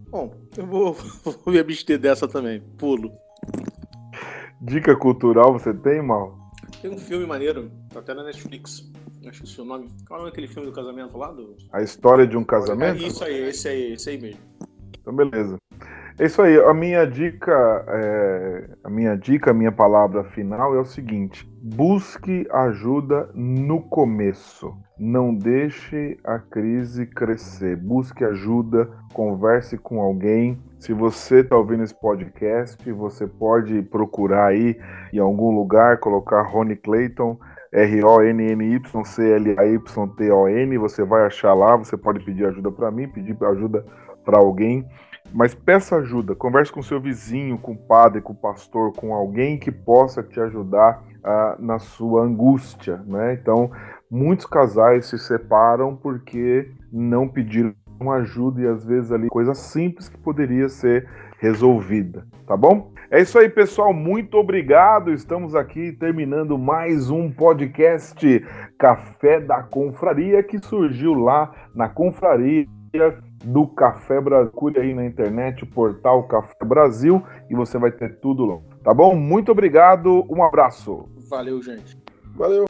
Bom, eu vou, vou me abster dessa também. Pulo. Dica cultural você tem, Mal? Tem um filme maneiro, tá até na Netflix. Acho que o seu nome. Qual é aquele filme do casamento lá? Do... A história de um casamento? É isso aí, esse aí, esse aí mesmo. Então, beleza. É isso aí. A minha dica, é... a minha dica, a minha palavra final é o seguinte: busque ajuda no começo. Não deixe a crise crescer. Busque ajuda, converse com alguém. Se você está ouvindo esse podcast, você pode procurar aí em algum lugar, colocar Rony Clayton, R-O-N-N-Y-C-L-A-Y-T-O-N. Você vai achar lá. Você pode pedir ajuda para mim, pedir ajuda para alguém. Mas peça ajuda, converse com seu vizinho, com o padre, com o pastor, com alguém que possa te ajudar uh, na sua angústia, né? Então, muitos casais se separam porque não pediram ajuda e às vezes ali coisa simples que poderia ser resolvida, tá bom? É isso aí, pessoal. Muito obrigado. Estamos aqui terminando mais um podcast Café da Confraria que surgiu lá na Confraria do Café Brasil. Cure aí na internet o portal Café Brasil e você vai ter tudo lá. Tá bom? Muito obrigado. Um abraço. Valeu, gente. Valeu.